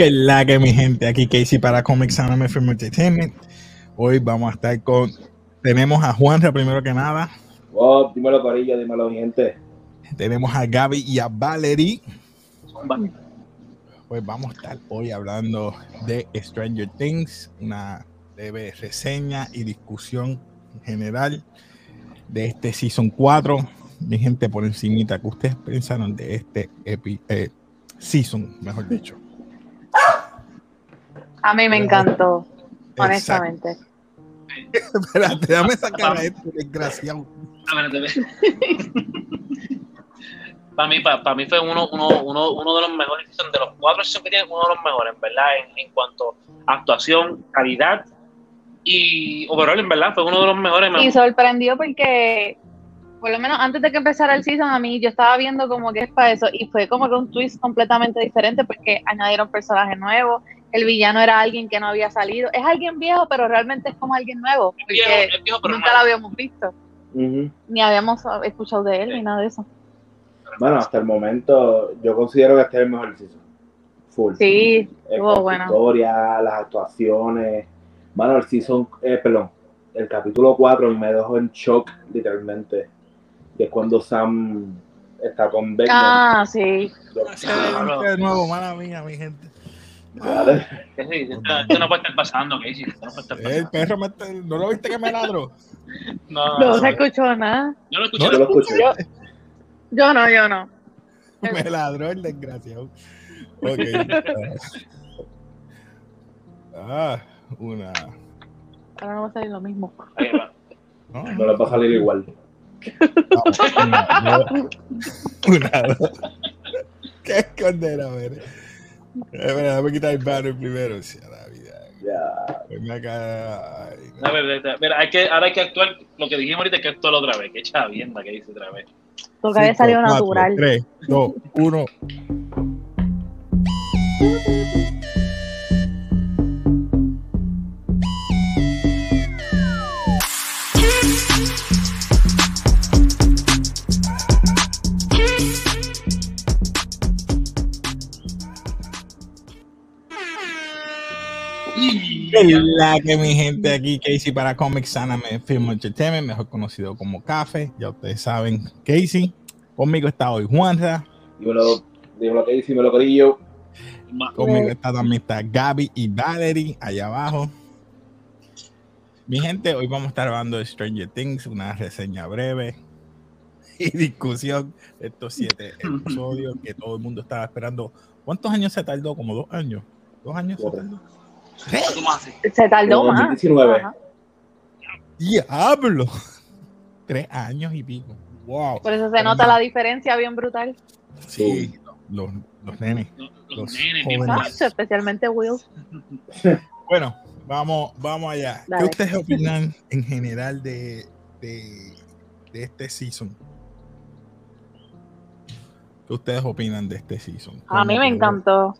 Que la que mi gente, aquí Casey para Comics Anime Film Entertainment. Hoy vamos a estar con, tenemos a Juanra primero que nada. Wow, dímelo Corilla, dímelo mi gente. Tenemos a Gaby y a Valerie. Pues vamos a estar hoy hablando de Stranger Things, una breve reseña y discusión general de este Season 4. Mi gente, por encimita, ¿qué ustedes pensaron de este epi eh, Season, mejor dicho? A mí me encantó, honestamente. Espérate, dame esa cara esto, desgraciado. para mí, para, para, mí fue uno, uno, uno, uno de los mejores de los cuatro que tiene uno de los mejores, ¿verdad? En, en, cuanto a actuación, calidad y overall, en verdad, fue uno de los mejores. Y sorprendió porque, por lo menos antes de que empezara el season, a mí yo estaba viendo como que es para eso y fue como que un twist completamente diferente porque añadieron personajes nuevos. El villano era alguien que no había salido. Es alguien viejo, pero realmente es como alguien nuevo. Porque viejo, es viejo, pero nunca nuevo. lo habíamos visto. Uh -huh. Ni habíamos escuchado de él, Sí. ni nada de eso. Bueno, hasta el momento yo considero que este es el mejor season. Full. Sí, Eh, estuvo bueno. la historia, las actuaciones. Bueno, el season, eh, perdón, el capítulo 4 me dejó en shock, literalmente. Que es cuando Sam está con Beckman. Ah, sí. Yo- De nuevo, mala mía, mi gente. Esto, no puede estar pasando, Casey. Esto no puede estar El pasando. perro, me- ¿no lo viste que me ladró? No, No no, se escuchó nada. yo lo escuché. Yo lo escuché. Yo, yo no, yo no. Me ladró el desgraciado. Ok. Ah, una. Ahora no va a salir lo mismo. Ahí va. No, No le va a salir igual. Vamos, una, dos, una, dos. ¿Qué esconder? A ver. Eh, déjame quitar el banner primero. Sí, a la vida. Ya. Ay, no. A ver, ver, ver, hay que, ahora hay que actuar lo que dijimos ahorita, hay que actuar otra vez. Qué chavienda que dice otra vez. Porque había salido natural. 3, 2, 1. La que mi gente aquí, Casey para Comics Anime Film Entertainment, mejor conocido como Café. Ya ustedes saben, Casey. Conmigo está hoy Juanra. Dímelo, dímelo que dice, dímelo Corillo. Ma- Conmigo está también está Gaby y Valerie allá abajo. Mi gente, hoy vamos a estar hablando de Stranger Things, una reseña breve y discusión de estos siete episodios que todo el mundo estaba esperando. ¿Cuántos años se tardó? Como dos años. ¿Dos años se tardó? ¿Cómo así? Se tardó más. 2019. Ajá. ¡Diablo! Tres años y pico. ¡Wow! Por eso se nota la diferencia bien brutal. Sí, los, los nenes. Los, los Los nenes, especialmente Will. Bueno, vamos, vamos allá. Dale. ¿Qué ustedes opinan en general de, de, de este season? ¿Qué ustedes opinan de este season? A mí me encantó.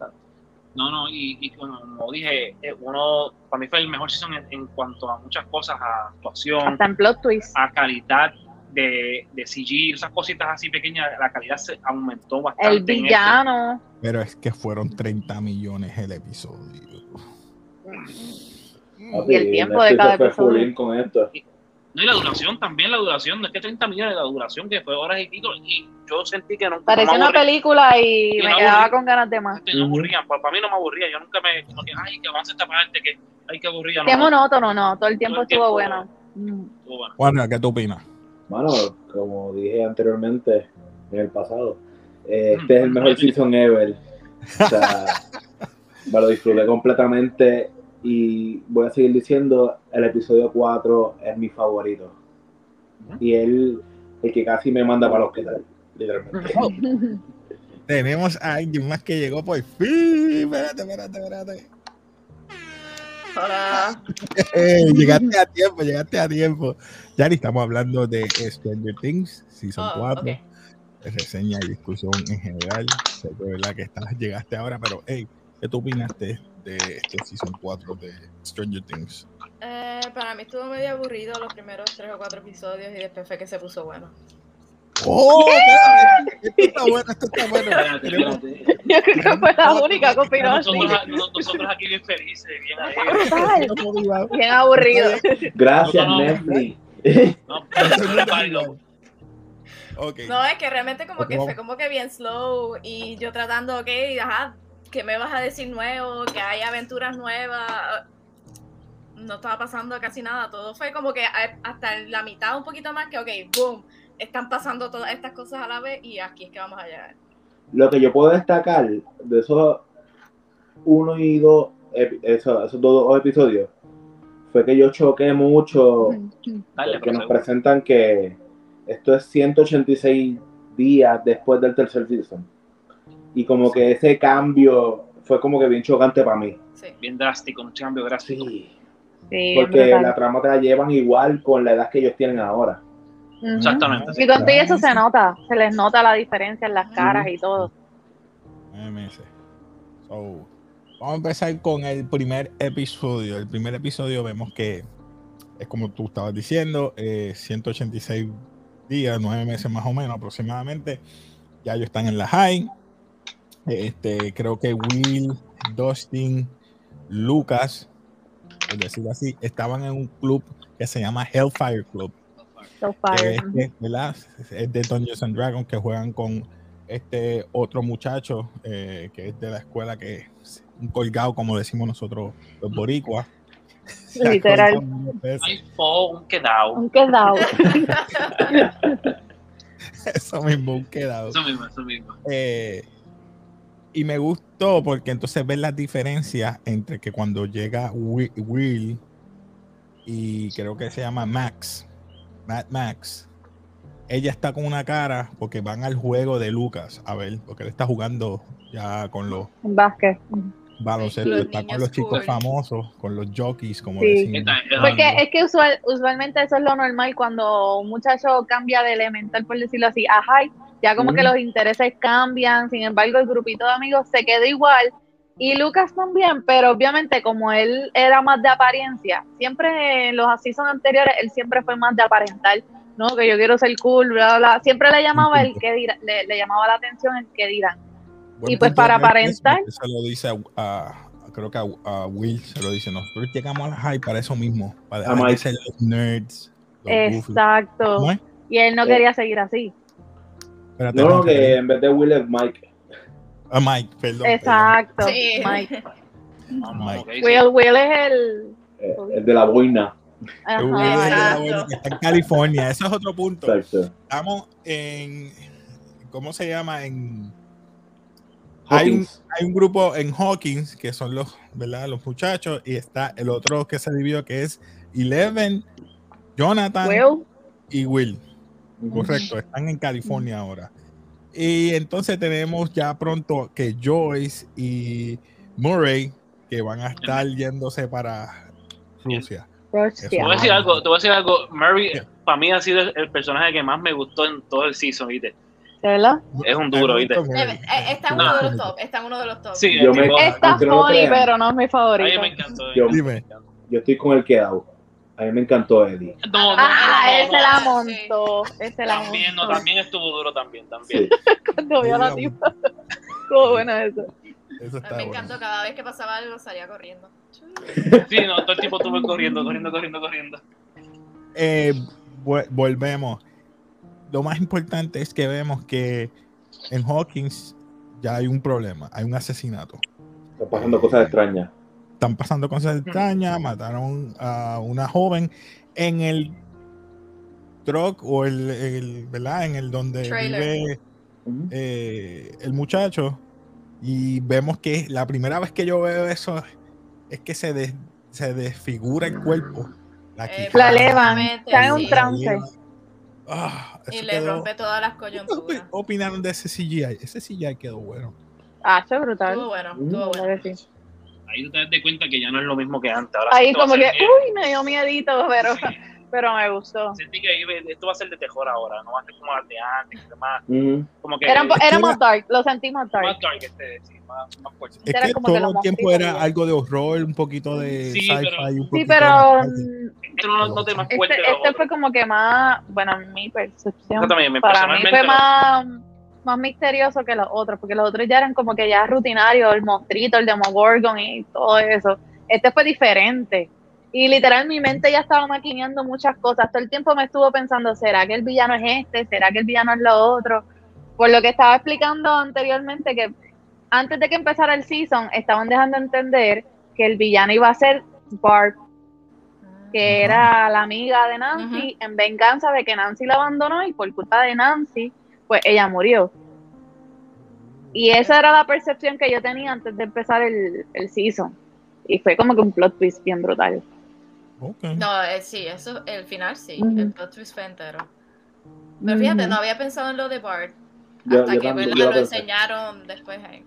No, no, y, y como dije, eh, uno, para mí fue el mejor season en, en cuanto a muchas cosas, a actuación, Hasta en plot twist. a calidad de, de CG, esas cositas así pequeñas, la calidad se aumentó bastante. El en este. villano. Pero es que fueron 30 millones el episodio. Y el tiempo de cada episodio. in con esto. No, y la duración también, la duración, no es que 30 millones, la duración que fue horas y pico, y yo sentí que no, Parecía no me una película y me no quedaba con ganas de más. que no aburría, para, para mí no me aburría, yo nunca me, como que, ay, que avance esta parte, que, ay, que aburría, no, Qué no, monótono, no. Todo el tiempo Todo el estuvo tiempo. bueno. Mm. estuvo bueno. Juana, ¿qué tú opinas? Mano, como dije anteriormente en el pasado, eh, este es el mejor season ever. O sea, me lo disfruté completamente y voy a seguir diciendo, el episodio 4 es mi favorito. Y él, el que casi me manda para el hospital, literalmente. Tenemos a alguien más que llegó por fin. Espérate, espérate, espérate. Hola. Eh, llegaste a tiempo, llegaste a tiempo. Yari, estamos hablando de Stranger Things, Season Oh, 4. ok. de reseña y discusión en general. Sé que verdad que estás, llegaste ahora, pero hey, ¿qué tú opinaste de este Season 4 de Stranger Things? Eh, para mí estuvo medio aburrido los primeros tres o cuatro episodios y después fue que se puso bueno. Oh, esto está bueno, esto está bueno. Espérate, Tenemos- espérate. Yo creo que fue la única que opinó así. Nosotros, nos- nosotros aquí bien felices, bien alegres. Bien aburrido. Gracias, No, no, no. Netflix. No, pero es que realmente como que fue como que bien slow y yo tratando, ok, ajá, ¿qué me vas a decir nuevo? Que hay aventuras nuevas. No estaba pasando casi nada, todo fue como que hasta la mitad un poquito más que, ok, boom, están pasando todas estas cosas a la vez y aquí es que vamos a llegar. Lo que yo puedo destacar de esos uno y dos, esos, esos dos episodios fue que yo choqué mucho Dale, porque nos presentan que esto es 186 días después del tercer season. Y como que ese cambio fue como que bien chocante para mí. Sí. bien drástico, un cambio drástico. Sí. Sí, Porque la trama te la llevan igual con la edad que ellos tienen ahora. Exactamente. sí. Y con todo eso se nota, se les nota la diferencia en las caras y todo. So, vamos a empezar con el primer episodio. El primer episodio vemos que es como tú estabas diciendo, eh, 186 días, 9 meses más o menos aproximadamente. Ya ellos están en la high. Este, creo que Will, Dustin, Lucas, por decirlo así, estaban en un club que se llama Hellfire Club. So que fire. es, que, ¿verdad? es de Dungeons and Dragons que juegan con este otro muchacho eh, que es de la escuela que es un colgado como decimos nosotros los boricuas Literal. Hay un quedado. Un quedado. eso mismo un quedado Eso mismo, eso mismo. Eh, y me gustó porque entonces ves las diferencias entre que cuando llega Wi- Will y creo que se llama Max, Mad Max, ella está con una cara porque van al juego de Lucas, a ver, porque él está jugando ya con los básquet. baloncestos, los está con los chicos cool. famosos, con los jockeys, como Sí. decimos. Porque es que usual, usualmente eso es lo normal cuando un muchacho cambia de elemental, por decirlo así, a high, ya como que Ujú. los intereses cambian, sin embargo el grupito de amigos se quedó igual. Y Lucas también, pero obviamente como él era más de apariencia, siempre en los seasons anteriores él siempre fue más de aparentar, ¿no? Que yo quiero ser cool, bla, bla, bla. Siempre le llamaba el que dirá, le, le llamaba la atención el que dirán. Buen y pues para aparentar- Se lo dice a, a- creo que a, a Will, se lo dice, nosotros llegamos a la high para eso mismo, para dejar de ser los nerds. los. Exacto. Y él no Eh. quería seguir así. Espérate, No, que en vez de Will es Mike. Ah, Mike, perdón. Exacto. Sí. Mike. no. Will, Will es el. eh, el de la boina. Will es de la que está en California, eso es otro punto. Exacto. Estamos en, ¿cómo se llama? En, hay un, Hawkins. hay un grupo en Hawkins que son los, ¿verdad? Los muchachos y está el otro que se dividió que es Eleven, Jonathan Will. y Will. Correcto, están en California ahora. Y entonces tenemos ya pronto que Joyce y Murray que van a estar yéndose para Rusia. Te voy a decir algo, te voy a decir algo. Murray, Yeah. para mí ha sido el, el personaje que más me gustó en todo el season, ¿viste? ¿De verdad? Es un duro, ¿viste? Eh, eh, Está en uno de los top, está en uno de los top. Sí, Yo me- Está no funny, crean. pero no es mi a mí favorito. me encantó. Yo- Dime. Yo estoy con el quedado. A mí me encantó Eddie. No, no, Ah, no, no, ese no. la sí. montó. Ese la También, no, también estuvo duro también, también. Sí. Cuando vio a la tipa. Estuvo bueno eso. Eso A está mí me bueno. encantó, cada vez que pasaba algo salía corriendo. Sí, no, todo el tipo estuvo corriendo, corriendo, corriendo, corriendo. Eh, volvemos. Lo más importante es que vemos que en Hawkins ya hay un problema, hay un asesinato. Están pasando cosas extrañas. Están pasando cosas extrañas, mataron a una joven en el truck o el, el- ¿verdad? En el donde Trailer. vive eh, el muchacho y vemos que la primera vez que yo veo eso es que se, des- se desfigura el cuerpo. La, Eh, La elevan. Está en un trance. Ah, Y le quedó- rompe todas las ¿Qué coyunturas. opinaron de ese CGI? Ese CGI quedó bueno. Ah, eso es brutal. Estuvo bueno, Mm. estuvo bueno. Sí. Ahí tú te das de cuenta que ya no es lo mismo que antes. Ahora Ahí sí como que, uy, me dio miedito, pero pero me gustó. Sentí que iba- esto va a ser de terror ahora, no va a ser como de antes, que más, Ujú. como que Era, era más dark, lo sentí más dark. más dark, este, sí, más, más fuerte. Es Era que como todo el tiempo era y- algo de horror, un poquito de Sí, sci-fi, Sí, poquito pero de- mm, Este no, no te más este, este fue como que más, bueno, en mi percepción, Yo también, para mí personalmente fue no. Más, misterioso que los otros, porque los otros ya eran como que ya rutinarios, el monstruito, el Demogorgon y todo eso. Este fue diferente. Y literal mi mente ya estaba maquineando muchas cosas. Todo el tiempo me estuvo pensando, ¿será que el villano es este? ¿Será que el villano es lo otro? Por lo que estaba explicando anteriormente, que antes de que empezara el season, estaban dejando entender que el villano iba a ser Barb, que era la amiga de Nancy, en venganza de que Nancy la abandonó y por culpa de Nancy, pues ella murió. Y esa era la percepción que yo tenía antes de empezar el, el season. Y fue como que un plot twist bien brutal. No, eh, sí, eso, el final sí, el plot twist fue entero. Pero fíjate, no había pensado en lo de Bart. Yo- hasta yo que también, lo pensé. enseñaron después. eh.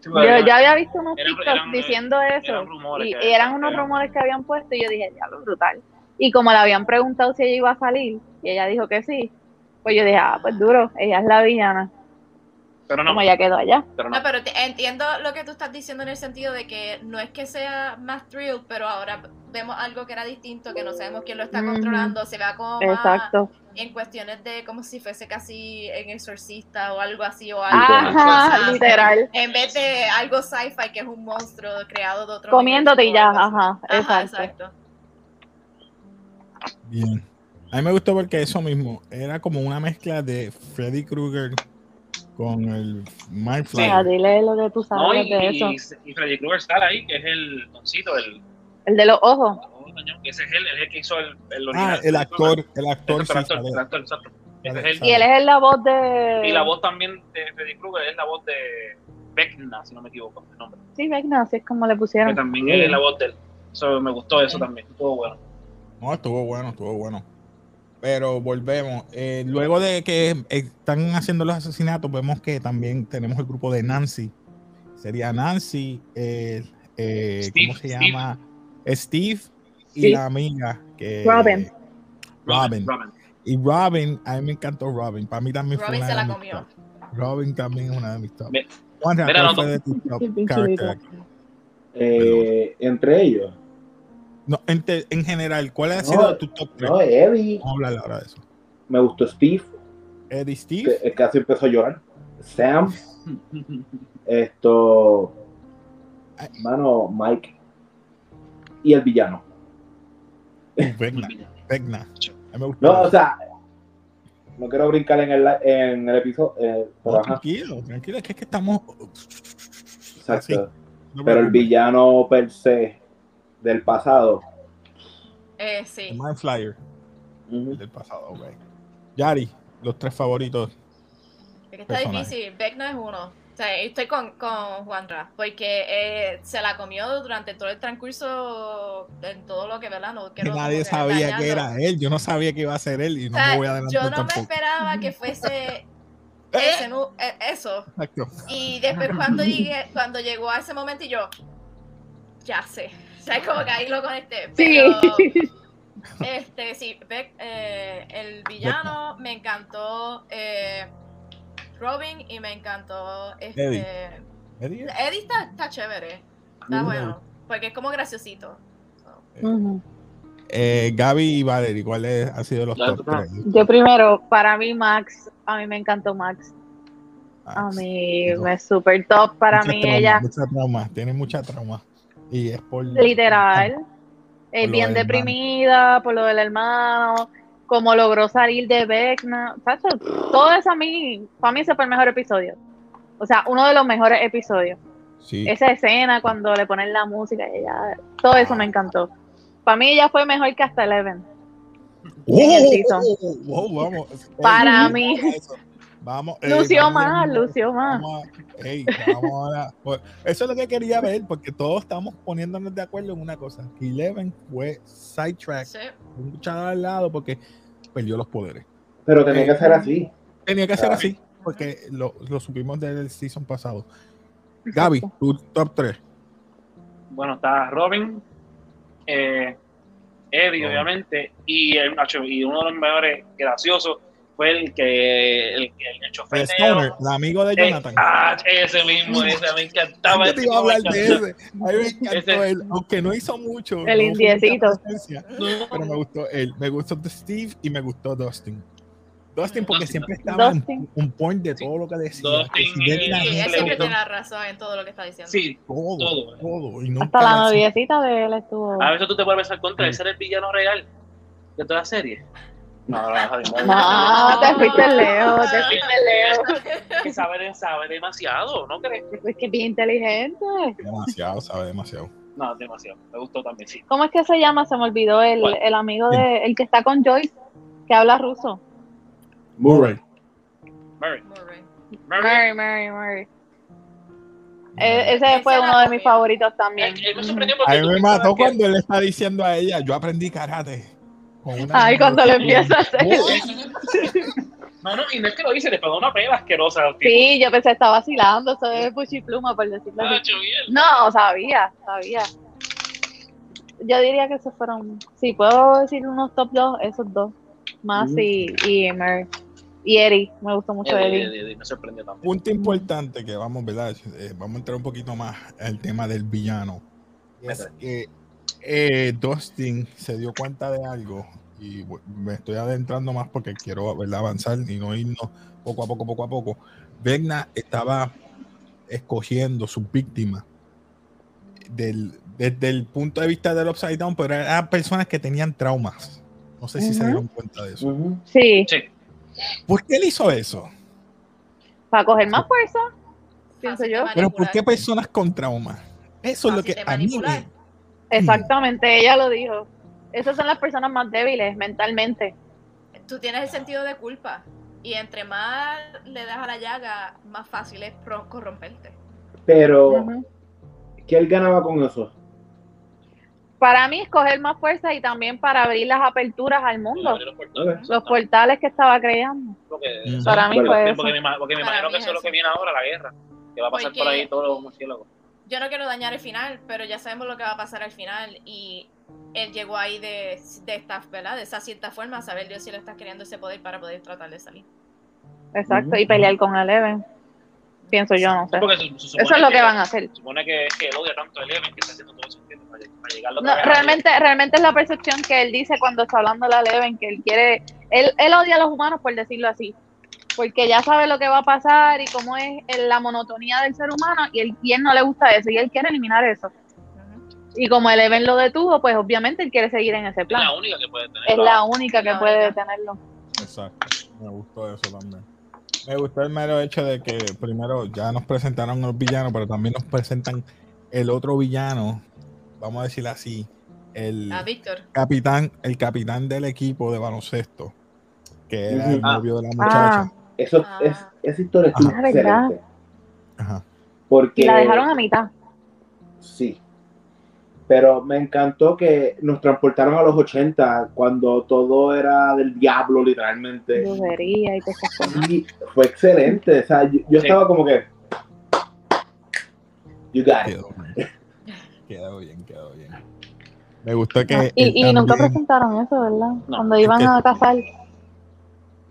Sí, Yo ya había visto unos TikToks eran- diciendo eso. eran rumores y, que- y eran unos eran- rumores que habían puesto y yo dije, diablo, brutal. Y como le habían preguntado si ella iba a salir, y ella dijo que sí, pues yo dije, ah, pues duro, ella es la villana. pero no, Como ya quedó allá. pero no. No, pero te- entiendo lo que tú estás diciendo en el sentido de que no es que sea más thrill, pero ahora vemos algo que era distinto, que no sabemos quién lo está controlando, se vea como más Exacto. en cuestiones de como si fuese casi en exorcista o algo así o algo. Ajá, literal. En vez de algo sci-fi que es un monstruo creado de otro Comiéndote y ya, ajá, Ajá, exacto. exacto. Bien. A mí me gustó porque eso mismo era como una mezcla de Freddy Krueger con el Mindfly. Ah, dile lo que tú No, sabes y, de eso. y, y Freddy Krueger está ahí, que es el doncito, el, El de los ojos. ese es él, es el que hizo el, el Ah, original. el actor, el actor, sí, el actor, sale. el actor, Sale, es él. sale. Y él es la voz de. Y la voz también de Freddy Krueger es la voz de Vecna, si no me equivoco, el nombre. Sí, Vecna, así es como le Que pusieron. también es la voz de él. Eso me gustó eso también, estuvo bueno. No, estuvo bueno, estuvo bueno. Pero volvemos. Eh, luego de que están haciendo los asesinatos, vemos que también tenemos el grupo de Nancy. Sería Nancy, eh, eh, ¿cómo se Steve, llama? Steve y la amiga que Robin. Robin. Robin. Y Robin, a mí me encantó Robin. Para mí también fue Robin una se de la mis comió. top. Robin también es una de mis top. Ve- Juanra, mira, ¿cuál no, fue de tu top character? Eh, entre ellos. No, en, te- en general, ¿cuál ha No, sido tu top 3? No, Eddie. Vamos a hablar ahora de eso. Me gustó Steve, Eddie Steve. que casi empezó a llorar. Sam. Esto. Mano, Mike. Y el villano. Vecna. Vecna. No, o sea. No quiero brincar en el, en el episodio. eh, No, tranquilo, tranquilo, es que, es que estamos. exacto. No Pero el villano per se del pasado. Eh, sí. Mind Flyer del pasado, ok. Yari, los tres favoritos. Es que está Personaje. difícil. Vecna es uno. O sea, estoy con, con Juanra, porque eh, se la comió durante todo el transcurso, en todo lo que, ¿verdad? No Que nadie sabía que era él. Yo no sabía que iba a ser él y no O sea, me voy a adelantar yo no me esperaba que fuese Eh. ese eh, eso. Exacto. Y después cuando llegué, cuando llegó a ese momento y yo, ya sé. O sea, como que ahí lo conecté. Sí. Pero, este, sí, Beck, eh, el villano me encantó eh, Robin y me encantó este. Eddie. Eddie, Eddie está, está chévere. Está bueno. Porque es como graciosito. So, Ujú. eh, Gaby y Valerie, ¿cuáles han sido los top tú- 3? Yo primero, para mí Max, a mí me encantó Max. A mí no. me super top, para Mucha mí trauma, ella, Mucha trauma, tiene mucha trauma. Y es por. literal, lo bien deprimida por lo del hermano, como logró salir de Vecna. Todo eso a mí, para mí ese fue el mejor episodio. O sea, uno de los mejores episodios. Sí. Esa escena cuando le ponen la música, ella, todo eso me encantó. Para mí ella fue mejor que hasta Eleven. en el season. wow, vamos. Para mí. eso. Vamos. ey, Lució vamos, más, vamos, lució más. ahora. Pues, Eso es lo que quería ver, porque todos estamos poniéndonos de acuerdo en una cosa. Eleven fue sidetrack, sí. un chaval al lado, porque perdió los poderes. Pero tenía que ser así. Tenía que ser así, porque lo, lo supimos del season pasado. Gaby, tu top 3. Bueno, está Robin, eh, Eddie, Oh. obviamente, y, el, macho, y uno de los mejores graciosos fue el que el, que el chofer El de Stoner, el amigo de Eh, Jonathan. ah, ese mismo, ese me encantaba. Yo te iba a hablar de ese. A mí me encantó Ese- él, aunque no hizo mucho. no El fue indiecito. Pero me gustó él. Me gustó Steve y me gustó Dustin. Dustin porque Dustin. siempre estaba Dustin. un point de todo lo que decía. Dustin que si Sí, él siempre tiene la razón en todo lo que está diciendo. Sí, todo, todo. todo, y nunca Hasta la noviecita de él estuvo. a veces tú te puedes pensar contra ese era el villano real de toda la serie. No, no, no, no, No, te fuiste lejos, te fuiste lejos. que sabe, sabe demasiado, ¿no crees? Es que es bien inteligente. Demasiado, sabe demasiado. No, demasiado. Me gustó también, sí. ¿Cómo es que se llama? Se me olvidó el, ¿Cuál? el amigo de el que está con Joyce, que habla ruso. Murray. Murray. Murray. Murray, Murray. E- ese fue uno de mis favoritos también. Él, él me Ujú. sorprendió porque A mí me mató que- cuando él está diciendo a ella, yo aprendí karate. Ay, cuando lo empieza a hacer. Mano, y no es que lo dice, le pegó una pela asquerosa tipo. Sí, yo pensé estaba vacilando, eso es puchipluma, por decirlo Ah, así. No, sabía, sabía. Yo diría que esos fueron, sí, puedo decir unos top dos, esos dos. Más Ujú. y, y Emer. Y Eddie, me gustó mucho me sorprendió también. Punto importante que vamos, ¿verdad? Eh, vamos a entrar un poquito más al tema del villano. Es que eh, Dustin se dio cuenta de algo y me estoy adentrando más porque quiero ¿verdad? avanzar y no irnos poco a poco, poco a poco. Vecna estaba escogiendo sus víctimas del, desde el punto de vista del Upside Down, pero eran personas que tenían traumas. No sé si se dieron cuenta de eso. Sí, Sí. ¿Por qué él hizo eso? para coger más fuerza, pienso yo. Pero ¿por qué personas con traumas? Eso es lo que a mí me... Exactamente, ella lo dijo. Esas son las personas más débiles mentalmente. Tú tienes el sentido de culpa. Y entre más le das a la llaga, más fácil es corromperte. Pero, Ujú. ¿qué él ganaba con eso? Para mí es coger más fuerza y también para abrir las aperturas al mundo, los portales. los portales que estaba creando. Porque, Mm. Para mí Bueno, fue porque, eso. me, porque me Para imagino que es eso es lo que viene ahora, la guerra. Que va a pasar Porque- por ahí todos los murciélagos. Yo no quiero dañar el final, pero ya sabemos lo que va a pasar al final. Y él llegó ahí de, de esta, ¿verdad? De esa cierta forma, a saber Dios si le está queriendo ese poder para poder tratar de salir. Exacto, y pelear con Eleven. Pienso yo, no sé. Se- se Eso es lo que van a hacer. Se supone que, que él odia tanto a Eleven que está haciendo todo eso para, para llegar No, realmente, realmente es la percepción que él dice cuando está hablando la Eleven, que él quiere, él, él odia a los humanos por decirlo así, porque ya sabe lo que va a pasar y cómo es el- la monotonía del ser humano y él, y él no le gusta eso y él quiere eliminar eso. Y como Eleven lo detuvo, pues obviamente él quiere seguir en ese Es plan. la única que puede tener. Es la única que puede detenerlo. Exacto, me gustó eso también. Me gustó el mero hecho de que primero ya nos presentaron los villanos, pero también nos presentan el otro villano, vamos a decir así, el capitán, el capitán del equipo de baloncesto, que era el novio de la muchacha. Ah, Eso, Ah. es, esa historia estuvo Ah, ¿verdad? excelente. Ajá. Porque, y la dejaron a mitad. Sí. Pero me encantó que nos transportaron a los 80 cuando todo era del diablo, literalmente. Y fue excelente. O sea, yo, yo Sí. estaba como que. You got it. Quedó bien. Quedó bien, quedó bien. Me gustó que. Ah, y, nunca presentaron eso, ¿verdad? No, Cuando iban es que- a cazar.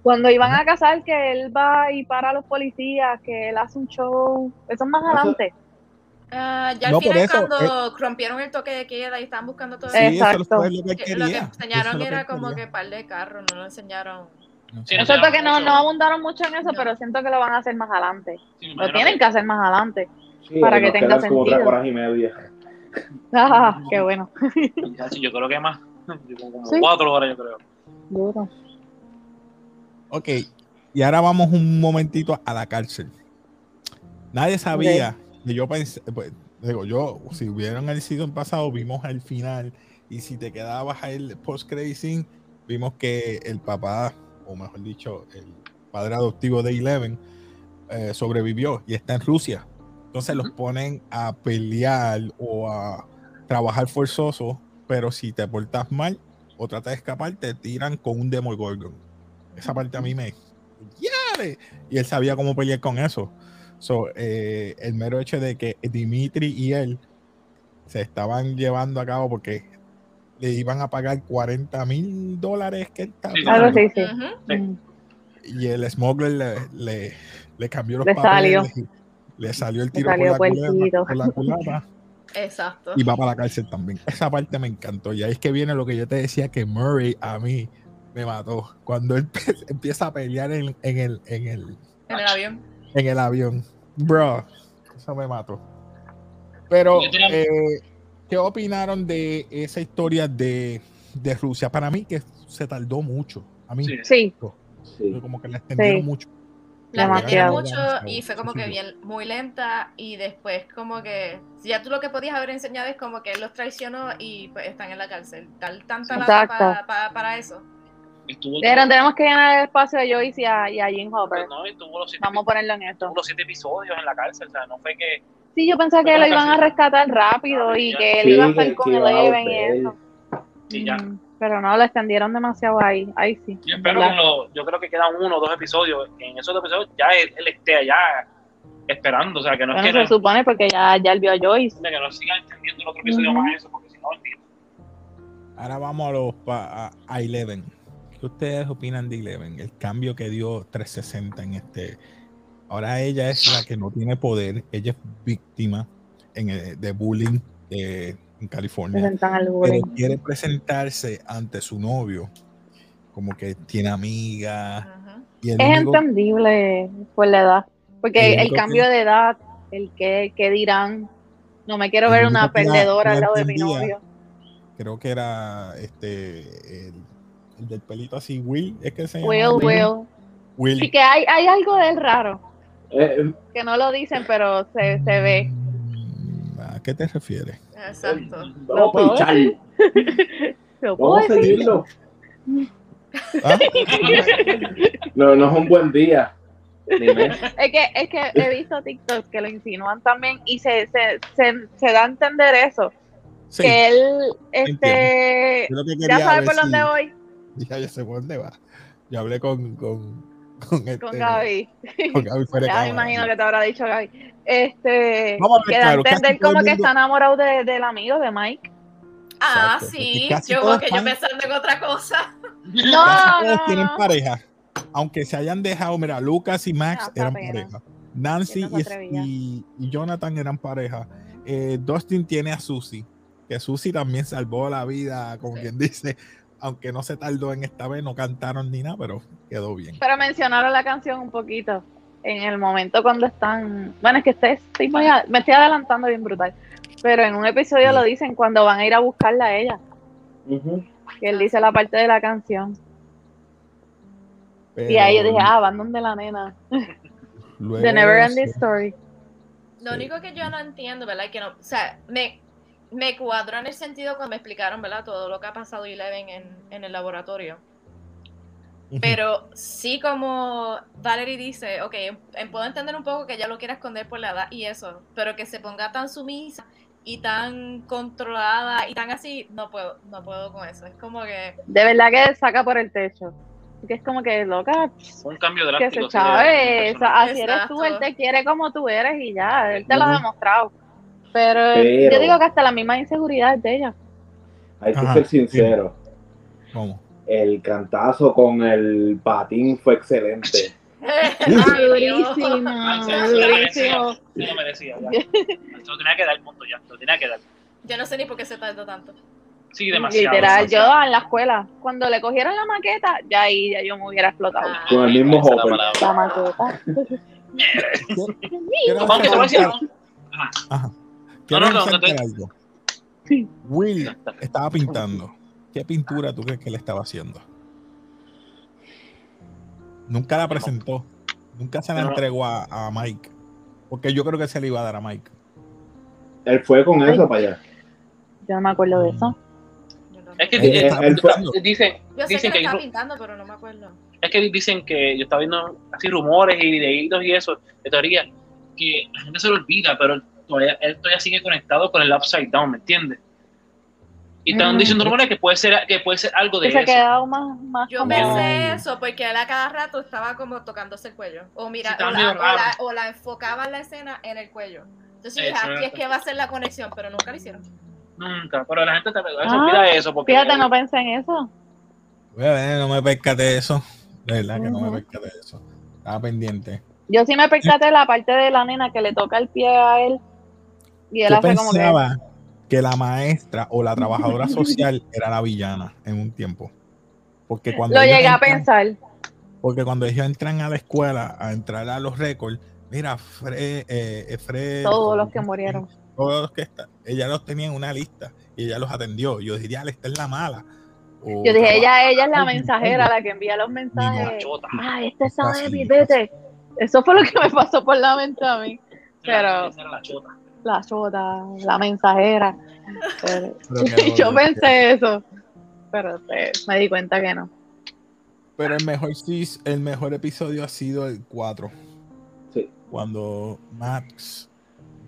Cuando iban a cazar, que él va y para a los policías, que él hace un show. Eso es más adelante. Ah, ya al No, final, eso, eh, cuando rompieron el toque de queda y estaban buscando todo Sí, eso Exacto. lo que lo enseñaron Eso es lo era como que par de carros, no lo enseñaron. Sí, Es cierto que no, no abundaron mucho en eso, No. pero siento que lo van a hacer más adelante. Sí, Lo tienen que hacer más adelante. Sí, Para que tenga como sentido. tres horas y media. Ah, qué bueno. Yo creo que más. Yo como como Sí. cuatro horas, yo creo. Duro. Ok, y ahora vamos un momentito a la cárcel. Nadie sabía, y yo pensé, pues, digo, yo, si vieron el season pasado, vimos el final, y si te quedabas el post credit vimos que el papá, o mejor dicho, el padre adoptivo de Eleven, eh, sobrevivió y está en Rusia. Entonces los ponen a pelear o a trabajar forzoso, pero si te portas mal o tratas de escapar, te tiran con un Demogorgon. Esa parte a mí me... ¡Yare! Y él sabía cómo pelear con eso. So, eh, el mero hecho de que Dimitri y él se estaban llevando a cabo porque le iban a pagar 40 mil dólares que él estaba Sí, sí. Sí. Y el smuggler le, le, le cambió los Le papeles y le salió el tiro por, salió la culata, puerquito. por la culata Exacto. y va para la cárcel también. Esa parte me encantó. Y ahí es que viene lo que yo te decía que Murray a mí me mató. Cuando él empieza a pelear en, en el, en, el, En el avión. en el avión. Bro, eso me mató. Pero, eh, ¿qué opinaron de esa historia de, de Rusia? Para mí que se tardó mucho. A mí, Sí. Sí, como que la extendieron Sí. mucho. La extendieron mucho y fue como que bien, muy lenta y después como que ya tú lo que podías haber enseñado es como que él los traicionó y pues están en la cárcel. Dar tanta lata Exacto. pa- pa- para eso. Estuvo Dijeron, tenemos que llenar el espacio de Joyce y a, y a Jim Hopper. no, y tuvo los siete, Vamos a ponerlo en tuvo esto. los siete episodios en la cárcel. O sea, no fue que. Sí, yo pensaba que lo iban a rescatar rápido y que él Sí, iba a estar con a Eleven y eso. Sí, ya. Mm, Pero no, lo extendieron demasiado ahí. Ahí sí. Yo espero que los- yo creo que quedan uno o dos episodios. que En esos dos episodios ya él, él esté allá esperando. O sea, que no es que, se supone porque ya, ya él vio a Joyce. no, que no sigan extendiendo el otro episodio Ujú. más eso, porque si no. Ahora vamos a, los, pa- a, a Eleven. ¿Qué ustedes opinan de Eleven? El cambio que dio 360 en este. Ahora ella es la que no tiene poder. Ella es víctima en el- de bullying eh, en California. Pero quiere presentarse ante su novio como que tiene amigas Es único- entendible por la edad. Porque El cambio que- de edad, el que, que dirán. No me quiero ver una perdedora la al lado de mi novio. creo que era este el, el del pelito así Will es que se llama Will, Will. Will. Sí que hay, hay algo de él raro. Eh, Que no lo dicen, pero se, se ve. Mm, ¿A qué te refieres? Exacto. vamos a puedo Vamos a seguirlo. ¿Ah? No, no es un buen día. Es que, es que he visto TikTok que lo insinúan también y se, se, se, se da a entender eso. Sí, que él, este, que ya sabe por dónde si- voy Ya, ya sé por dónde va. Yo hablé con, con, con, este, con Gaby. con Gaby fuera Ya me cámara. imagino que te habrá dicho Gaby. Este, Vamos a claro, entender como que está enamorado de, del amigo de Mike. Ah, Exacto, sí. Yo que yo pensando en otra cosa. No, Casi todos no, tienen no. pareja. Aunque se hayan dejado, mira, Lucas y Max No, está eran pena. pareja. Nancy y, y- y Jonathan eran pareja. Eh, Dustin tiene a Susie, que Susie también salvó la vida, como Sí. quien dice, aunque no se tardó en esta vez, no cantaron ni nada, pero quedó bien. Pero mencionaron la canción un poquito en el momento cuando están. Bueno, es que este- estoy muy a- me estoy adelantando bien brutal. Pero en un episodio Sí. lo dicen cuando van a ir a buscarla a ella. Ujú. Que él dice la parte de la canción. Y ahí yo dije, ah, van donde la nena. luego The Never Ending Story. Lo único que yo no entiendo, ¿verdad? Que no, o sea, me, me cuadró en el sentido cuando me explicaron, ¿verdad? Todo lo que ha pasado Eleven en, en el laboratorio. Pero sí como Valerie dice, ok, em- puedo entender un poco que ella lo quiera esconder por la edad y eso, pero que se ponga tan sumisa y tan controlada y tan así, no puedo, no puedo con eso. Es como que, De verdad que saca por el techo. Que es como que loca, Un cambio que drástico. se chave. esa- personaje. Así eres tú, él te quiere como tú eres y ya, él te lo ha demostrado. Pero, Pero- yo digo que hasta la misma inseguridad de ella. Hay que Ajá, ser sincero. ¿Cómo? El cantazo con el patín fue excelente. Ay, Ah, durísimo. se lo merecía, ya. Se lo tenía que dar el punto ya, se lo tenía que dar. Yo no sé ni por qué se tardó tanto. Sí, demasiado. Literal, demasiado. yo en la escuela, cuando le cogieron la maqueta, ya ahí ya yo me hubiera explotado. Ah. Con el mismo la Hopper. palabra. La maqueta. Quiero Aunque te voy a decir resaltar- algo. Ajá. Ajá. Quiero no, no, no te- algo. Sí. Will estaba pintando. ¿Qué pintura tú crees que le estaba haciendo? Nunca la presentó. Nunca se la entregó a, a Mike. Porque yo creo que se le iba a dar a Mike. Él fue con eso para allá. Yo no me acuerdo de eso. No- Es que Él estaba él fue- pintando. dicen, Yo sé que dicen lo que, estaba pintando, pero no me acuerdo. es que dicen que yo estaba viendo así rumores y videitos y eso, de teoría, que la gente se lo olvida, pero todavía, él todavía sigue conectado con el Upside Down, ¿me entiendes? Y están Mm. diciendo rumores que puede ser, que puede ser algo de Que se ha eso. quedado más, más Yo como- pensé eso porque él a cada rato estaba como tocándose el cuello. O mira, Sí, o, la, o, la, o la enfocaba en la esquina en el cuello. Entonces dije, Exacto. aquí es que va a ser la conexión, pero nunca lo hicieron. Nunca. Pero la gente te Ah, eso. Porque Fíjate, no pensé en eso. Voy a ver, no me percaté de eso. De verdad que no me percaté de eso. Estaba pendiente. Yo sí me percaté de la parte de la nena que le toca el pie a él. Y él Yo hace como que. pensaba que la maestra o la trabajadora social era la villana en un tiempo. Porque cuando Lo llegué a pensar. Porque cuando ellos entran a la escuela a entrar a los récords, mira, Fred, eh, Fred Todos los que murieron. todos los que están, ella los tenía en una lista y ella los atendió. Yo diría, esta es la mala. O Yo dije, ella, ella es la mensajera, la que envía los mensajes. Chota. Ah, este sabe Así, mi vete. Eso fue lo que me pasó por la mente a mí. Pero- Esa era la chota. La chota, la mensajera. Pero- Pero que yo pensé eso. Pero pues, me di cuenta que no. Pero el mejor el mejor episodio ha sido el 4. Sí. Cuando Max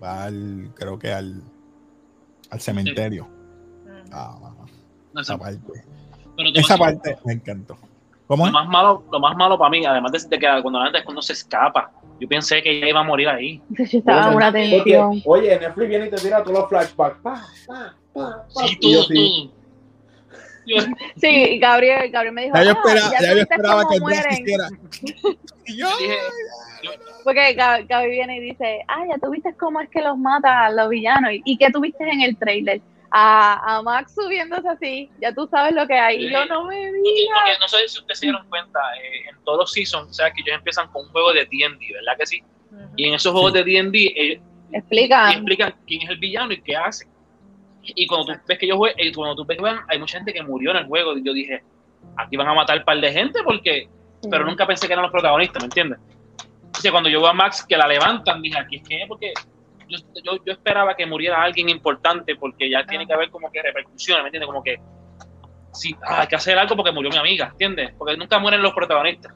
va al, creo que al, al cementerio. Mm. Ah, No, esa esa- parte. pero tú Esa parte me encantó. ¿Cómo Lo es? más malo, lo más malo para mí, además de, de que cuando la gente es cuando se escapa, yo pensé que ella iba a morir ahí. Yo estaba en Bueno, una porque- tensión. Oye, Netflix viene y te tira todos los flashbacks. Pa, pa, pa, pa. Sí, todo, sí. todo. Yo- Sí, Gabriel, Gabriel me dijo, Ya yo "Ah, esperaba, ya ya yo tuviste esperaba cómo que mueren". hiciera. Y yo, dije, Porque Gab- Gaby viene y dice, ah, ya tuviste cómo es que los mata a los villanos. ¿Y, y qué tuviste en el trailer? A, a Max subiéndose así, ya tú sabes lo que hay. Y yo no me digas. porque no sé si ustedes se dieron cuenta, eh, en todos los seasons, o sea, que ellos empiezan con un juego de D&D, ¿verdad que sí? Ujú. Y en esos juegos Sí. de D&D, ellos Explica. explican quién es el villano y qué hace. Y cuando tú ves que ellos jue- eh, cuando tú ves que juegan, hay mucha gente que murió en el juego. Y yo dije, aquí van a matar un par de gente porque... Pero nunca pensé que eran los protagonistas, ¿me entiendes? O sea, cuando yo veo a Max que la levantan, dije, aquí es que es porque... Yo, yo, yo esperaba que muriera alguien importante porque ya tiene que haber como que repercusiones, ¿me entiendes? Como que... Sí, ah, hay que hacer algo porque murió mi amiga, ¿entiendes? Porque nunca mueren los protagonistas.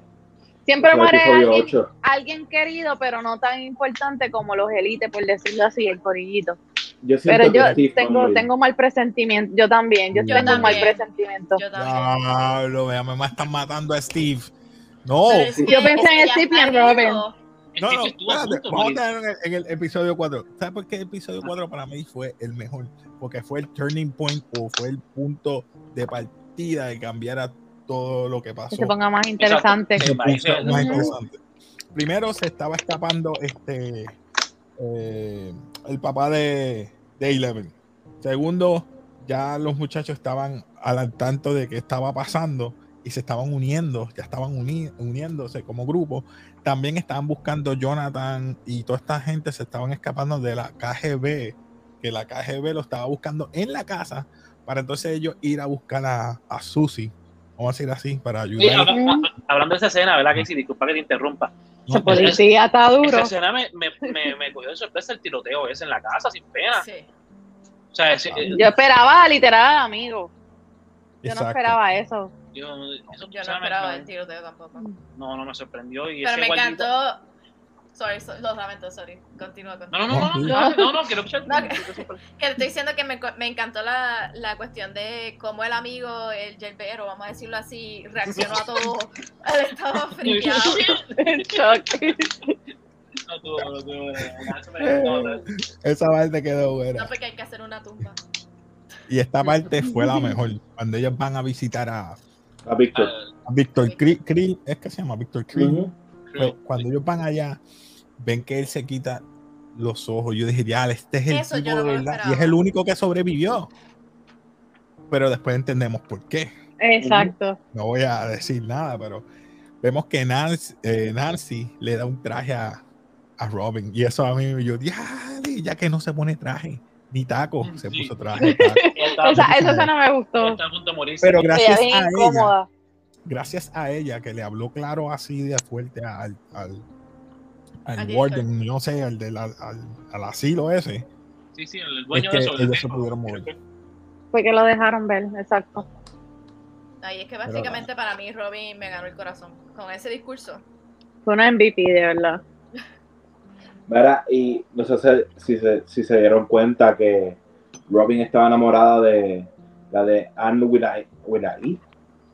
Siempre El muere alguien, 8. alguien querido, pero no tan importante como los élites, por decirlo así, el corillito. Yo Pero que yo Steve tengo, tengo mal presentimiento. Yo también, yo, Yo tengo un mal también. presentimiento. Yo también. Diablo, vea, me están matando a Steve. No, Pero es que- Yo pensé en Steve y en Robin. No, no, espérate, vamos a en el, en el episodio 4. ¿Sabes por qué el episodio 4 para mí fue el mejor? Porque fue el turning point o fue el punto de partida de cambiar a todo lo que pasó. Que se ponga más interesante. se Exacto. puso más Ujú. interesante. Primero se estaba escapando este eh, el papá de, de Eleven. Segundo, ya los muchachos estaban al tanto de qué estaba pasando y se estaban uniendo, ya estaban uni- uniéndose como grupo. También estaban buscando Jonathan y toda esta gente se estaban escapando de la KGB, que la KGB lo estaba buscando en la casa para entonces ellos ir a buscar a, a Susie, vamos a decir así, para ayudar. habla- habla- hablando de esa escena, ¿verdad que sí? Disculpa que te interrumpa. Ese policía está duro. Esa escena me, me, me, me cogió de sorpresa el tiroteo ese en la casa, sin pena. Sí. O sea, ese- eh, Yo esperaba literal al amigo. Yo no esperaba eso. Yo, eso, no esperaba me- el tiroteo tampoco. No, no me sorprendió. Y Pero ese me guardita- encantó. Sorry, so- lo lamento, sorry. Continúa, No, continúa. no, no, no, no, no, no, quiero escuchar. No, que- Que te estoy diciendo que me, co- me encantó la, la cuestión de cómo el amigo, el yerbero, vamos a decirlo así, reaccionó a todo. Él estaba friqueado. No tuvo, no tuvo, no, no. Esa parte quedó buena. No, porque hay que hacer una tumba. Y esta parte fue la mejor. Cuando ellos van a visitar a, A Víctor. a Víctor Krill, Krill, es que se llama Víctor Krill. Pues, cuando ellos van allá, ven que él se quita los ojos. Yo dije, ya, este es el Eso tipo no de verdad. Y es el único que sobrevivió. Pero después entendemos por qué. Exacto. No voy a decir nada, pero vemos que Nancy, eh, Nancy le da un traje a, a Robin. Y eso a mí, yo, ya, ya que no se pone traje, ni taco, se Sí. puso traje. taco. Esa, esa escena me gustó. ella estaba a punto de morirse. Pero gracias a ella, incómoda. gracias a ella que le habló claro así de fuerte al, al, al Al warden, no sé, al, del, al, al, al asilo ese, Sí, sí, el es dueño que de eso. el ellos se pudieron mover. Fue que lo dejaron ver, exacto. Ahí es que básicamente para mí Robin me ganó el corazón. Con ese discurso. Fue una MVP, de verdad. Mira, y no sé si, si se, si se dieron cuenta que Robin estaba enamorada de la de Anne with a, with a E,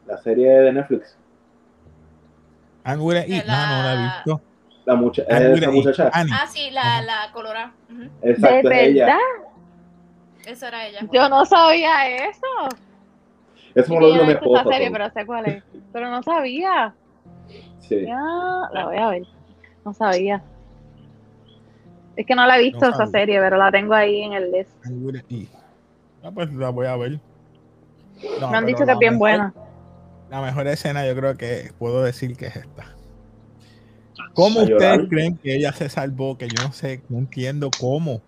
la serie de Netflix. And with a E, De no, no la he visto. La mucha, esa muchacha. Annie. Ah, sí, la, la colorada. Exacto, ¿De es ella. verdad? Esa era ella. Yo no sabía eso. Eso me Y lo yo dijo no mi esposa. serie, pero sé cuál es. Pero no sabía. Sí. Ya, la voy a ver. No sabía. Es que no la he visto No esa serie, pero la tengo ahí en el list. Ah, pues la voy a ver. No, Me han dicho que es bien mejor- buena. La mejor escena yo creo que puedo decir que es esta. ¿Cómo ustedes llorar. creen que ella se salvó? Que yo no sé, no entiendo cómo.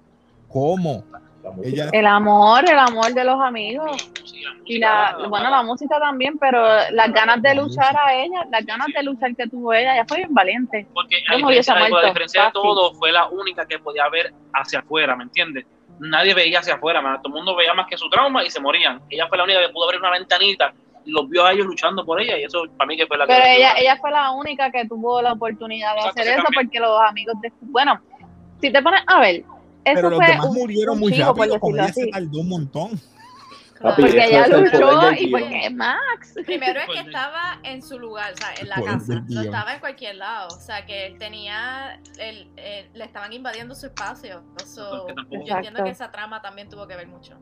¿Cómo? La música. Ella, El amor, el amor de los amigos. Sí, la Y música, la, bueno, la música también, pero las ganas de luchar a ella, las ganas de luchar que tuvo ella, ella fue bien valiente. Porque a diferencia, a muerto, diferencia de todo, fue la única que podía ver hacia afuera, ¿me entiendes? Nadie veía hacia afuera, man. todo el mundo veía más que su trauma y se morían. Ella fue la única que pudo abrir una ventanita y los vio a ellos luchando por ella y eso para mí que fue la Pero que... ella, ella fue la única que tuvo la oportunidad de Exacto, hacer eso cambió. porque los amigos de... Bueno, si te pones a ver, pero los fue demás un, murieron muy chico, rápido. Con ella se tardó un montón. Papi, Porque ella luchó y porque Max. Primero es que estaba en su lugar, o sea, en la casa. No estaba en cualquier lado. O sea, que él tenía. él- él- le estaban invadiendo su espacio. So, yo entiendo que esa trama también tuvo que ver mucho.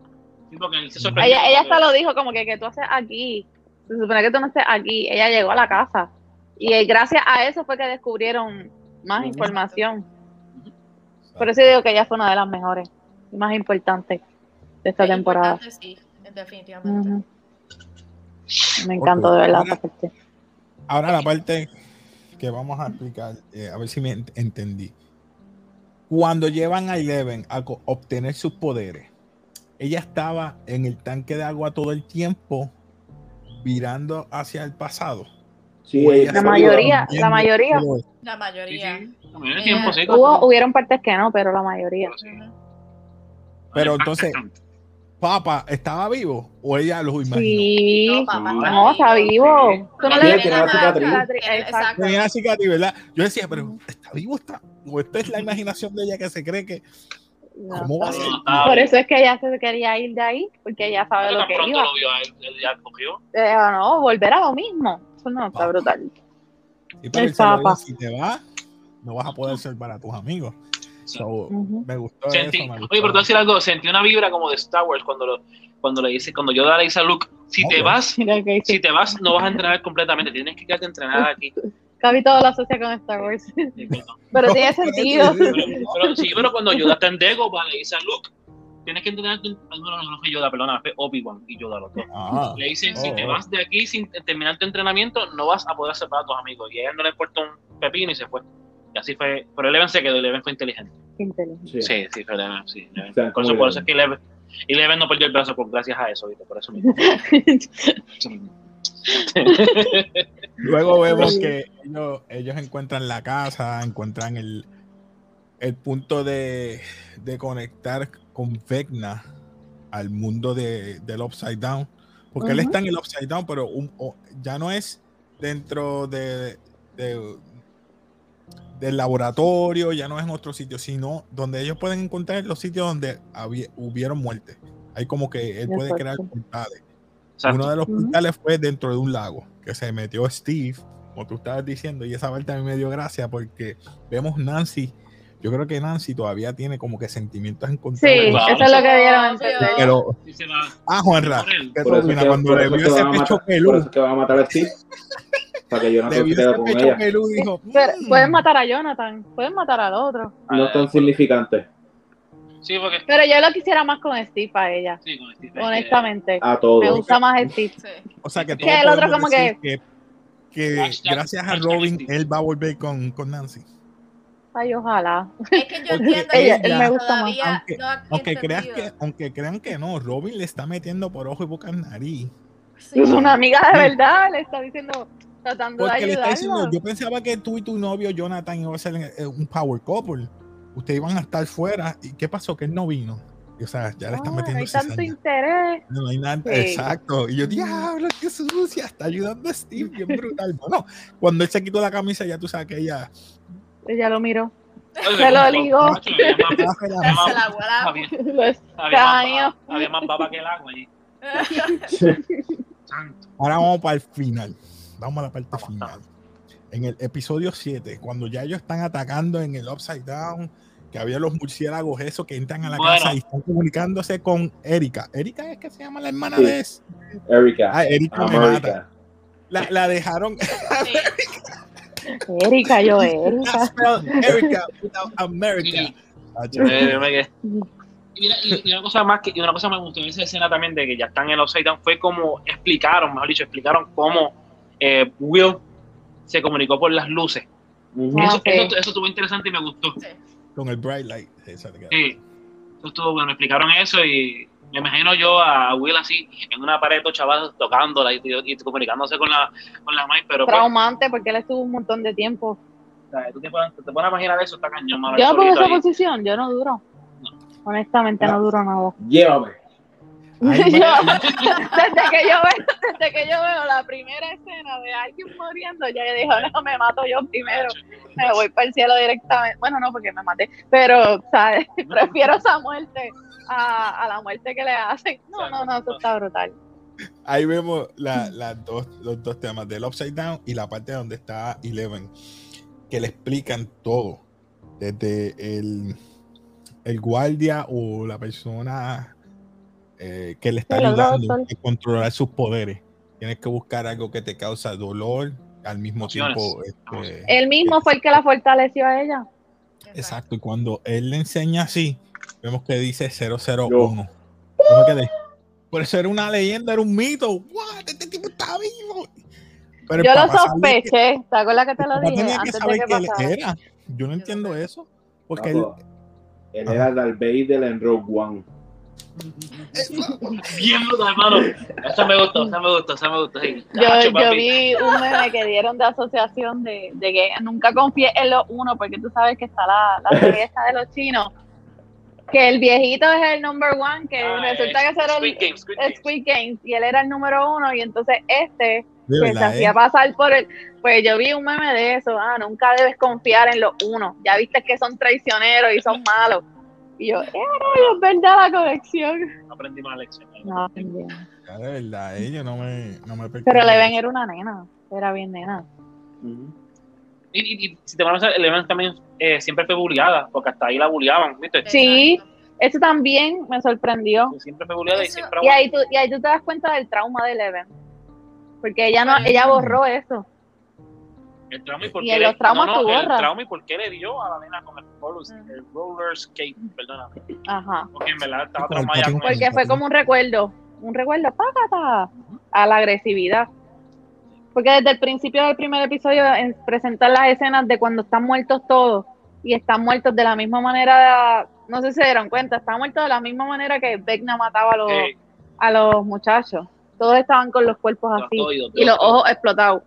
Sí, porque él se sorprendió Ella, ella hasta lo dijo como que, que tú haces aquí. Se supone que tú no estés aquí. Ella llegó a la casa. Y gracias a eso fue que descubrieron más información. Por eso digo que ella fue una de las mejores y más importantes de esta Es temporada. importante, sí, definitivamente. Me encantó de verdad parte. Ahora la parte que vamos a explicar, eh, a ver si me ent- entendí. Cuando llevan a Eleven a obtener sus poderes, ella estaba en el tanque de agua todo el tiempo, virando hacia el pasado. Sí, La mayoría, la mayoría. La mayoría. Eh, tiempo, sí. Hubo, hubieron partes que no, pero la mayoría. Pero entonces, Papa, ¿estaba vivo o ella lo imaginó? Sí. No, papá, No, está vivo. Tú no Sí, le tiene la cicatriz. Exacto. Tenía la cicatriz, ¿verdad? Yo decía, pero ¿está vivo? Está? ¿O esta es la imaginación de ella que se cree que... No, ¿Cómo va a está ser? bien. Por eso es que ella se quería ir de ahí, porque ella sabe Pero lo que pronto iba. lo vio a él, él ya cogió. Eh, no, volver a lo mismo. Eso no está brutal. Pero El Papa. si te vas, no vas a poder salvar a tus amigos. So, me gustó Sentí, eso. me oye, gustó. pero te voy a decir algo, sentí una vibra como de Star Wars cuando lo, cuando le dice, cuando yo le dice a Luke, si te vas, si te vas, no vas a entrenar completamente, tienes que quedarte a entrenar aquí. Casi todo lo asocia con Star Wars. Pero tiene sentido. Sí, Pero, pero sí, pero cuando Yoda está en Dagobah, le dice a Luke, tienes que entrenar, tu- no, no, no, no fue Yoda, perdona, fue Obi-Wan y Yoda los dos. Ah, Le dicen, si Oh, te oh. vas de aquí sin terminar tu entrenamiento, no vas a poder separar a tus amigos. Y a él no le importó un pepino y se fue. Y así fue. Pero Eleven se quedó, Eleven fue inteligente. Inteligente. Sí. Sí, sí, fue Eleven, sí. Eleven. O sea, Por, eso, por eso es que Eleven, Eleven no perdió el brazo por, gracias a eso, ¿viste? Por eso mismo. Luego vemos que ellos, ellos encuentran la casa, encuentran el, el punto de, de conectar con Vecna al mundo de, del Upside Down. Porque él está en el Upside Down, pero un- o- ya no es dentro de, de- del laboratorio, ya no es en otro sitio, sino donde ellos pueden encontrar los sitios donde había, hubieron muertes. Hay como que él puede Exacto. crear portales. Exacto. Uno de los portales fue dentro de un lago que se metió Steve, como tú estabas diciendo, y esa parte a mí me dio gracia porque vemos Nancy. Yo creo que Nancy todavía tiene como que sentimientos encontrados. Sí, Wow. eso es lo que dieron. Pero, va ah, Juanra. ¿qué tú opinas que- cuando le vio que ese pecho matar- por peludo? eso es que van a matar a Steve. Para que yo no Le se vio quede ese con pecho ella. peludo y dijo, Pero "Mm". pueden matar a Jonathan, pueden matar al otro. No es tan significante. Sí, porque. Pero yo lo quisiera más con Steve a ella, Sí, con Steve. honestamente. A Me todos. gusta más Steve. Sí. O sea que Que todos el otro como que, que Hashtag- gracias a Robin él va a volver con, con Nancy. Ay, ojalá. Es que yo Porque entiendo ella- que él me gusta más. Aunque- no Aunque creas que, aunque crean que no, Robin le está metiendo por ojo y boca en nariz. Sí. Es una amiga de verdad, le está diciendo, tratando de Porque le está ayudarlo. diciendo, yo pensaba que tú y tu novio Jonathan iban a ser eh, un power couple. Ustedes iban a estar fuera. ¿Y qué pasó? Que él no vino. Y, o sea, ya le están No, no metiendo hay tanto interés. No hay nada. Sí. Exacto. Y yo, diablo, qué sucia. Está ayudando a Steve, bien brutal. Bueno, cuando él se quitó la camisa, ya tú sabes que ella. Ella lo miró. Se lo macho, había más- baba- que el agua allí. Ahora vamos para el final. Vamos a la parte final. En el episodio 7, cuando ya ellos están atacando en el Upside Down, que había los murciélagos esos que entran a la Bueno. casa y están comunicándose con Erika. Erika es que se llama la hermana Sí. de. Erika. Ah, Erika me mata. America. La, la dejaron Erika, yo, Erika. Erika without America. Eh, yo me quedé- Y, mira, y- una cosa más que y una cosa me gustó en esa escena también de que ya están en los Down fue como explicaron, mejor dicho, explicaron cómo eh, Will se comunicó por las luces. Eso, ok. eso, eso estuvo interesante y me gustó. Sí. Con el bright light. Sí, eso estuvo bueno, explicaron eso y me imagino yo a Will así en una pared de chavales tocándola y, y- y comunicándose con la con la Mike, pero pues, Traumante porque él estuvo un montón de tiempo. o sea, tú te pones, te a imaginar eso, está cañón, mano, Yo no pongo esa ahí. posición, yo no duro. Honestamente, no duro nada. Llévame. Ay, Yo- desde que yo veo, desde que yo veo la primera escena de alguien muriendo, ya yo digo, no, me mato yo primero, me voy para el cielo directamente. Bueno, no, porque me maté, pero, ¿sabes? Prefiero esa muerte a, a la muerte que le hacen. No, no, no, eso está brutal. Ahí vemos la- las dos, los dos temas del Upside Down y la parte donde está Eleven, que le explican todo. Desde el, el guardia o la persona eh, que le está Sí, ayudando a controlar sus poderes. Tienes que buscar algo que te causa dolor, al mismo tiempo. este, Él mismo fue el que la fortaleció a ella. Exacto, y cuando él le enseña así, vemos que dice 001. Yo me quedé. Por eso era una leyenda, era un mito. What? Este tipo está vivo. Pero Yo lo sospeché, ¿te acuerdas que te lo dije tenía que antes de saber que que él pasara? era. Yo no entiendo eso. Porque él, Él era Darth Vader en Rogue One. Bien hermano. Eso me gustó, eso me gustó, eso me gustó. sí. Yo, vi un meme que dieron de asociación de, de que nunca confié en los uno, porque tú sabes que está la, la serie esta de los chinos, que el viejito es el number one, que Ah, resulta que es- ese era Squid el, Game, Squid Games, y él era el número uno, y entonces este, de que se verdad, hacía ¿eh? pasar por el, pues yo vi un meme de eso, ah, nunca debes confiar en los uno, ya viste que son traicioneros y son malos. Y yo, eh, es verdad la conexión. Aprendimos la lección. No. Ya, de verdad, eh, yo no me, no me Pero. Leven era una nena, era bien nena. Y, y- y si te pones a pensar, Eleven también eh, siempre fue bulliada, porque hasta ahí la bulliaban, ¿viste? Sí. Eso también me sorprendió. Siempre fue bulliada y siempre Y ahí tú, y ahí tú te das cuenta del trauma de Eleven. Porque ella no, ella borró eso. el trauma y por y qué en le- los traumas no, no, tú el borras. trauma y por qué le dio a la nena con el el roller skate, perdóname. Ajá. Porque en verdad estaba el traumada. Porque fue como un recuerdo. Un recuerdo, págata, a la agresividad. Porque desde el principio del primer episodio en- presentan las escenas de cuando están muertos todos. Y están muertos de la misma manera, no sé si se dieron cuenta, están muertos de la misma manera que Vecna mataba a los, a los muchachos. Todos estaban con los cuerpos Los así. y los ojos explotados.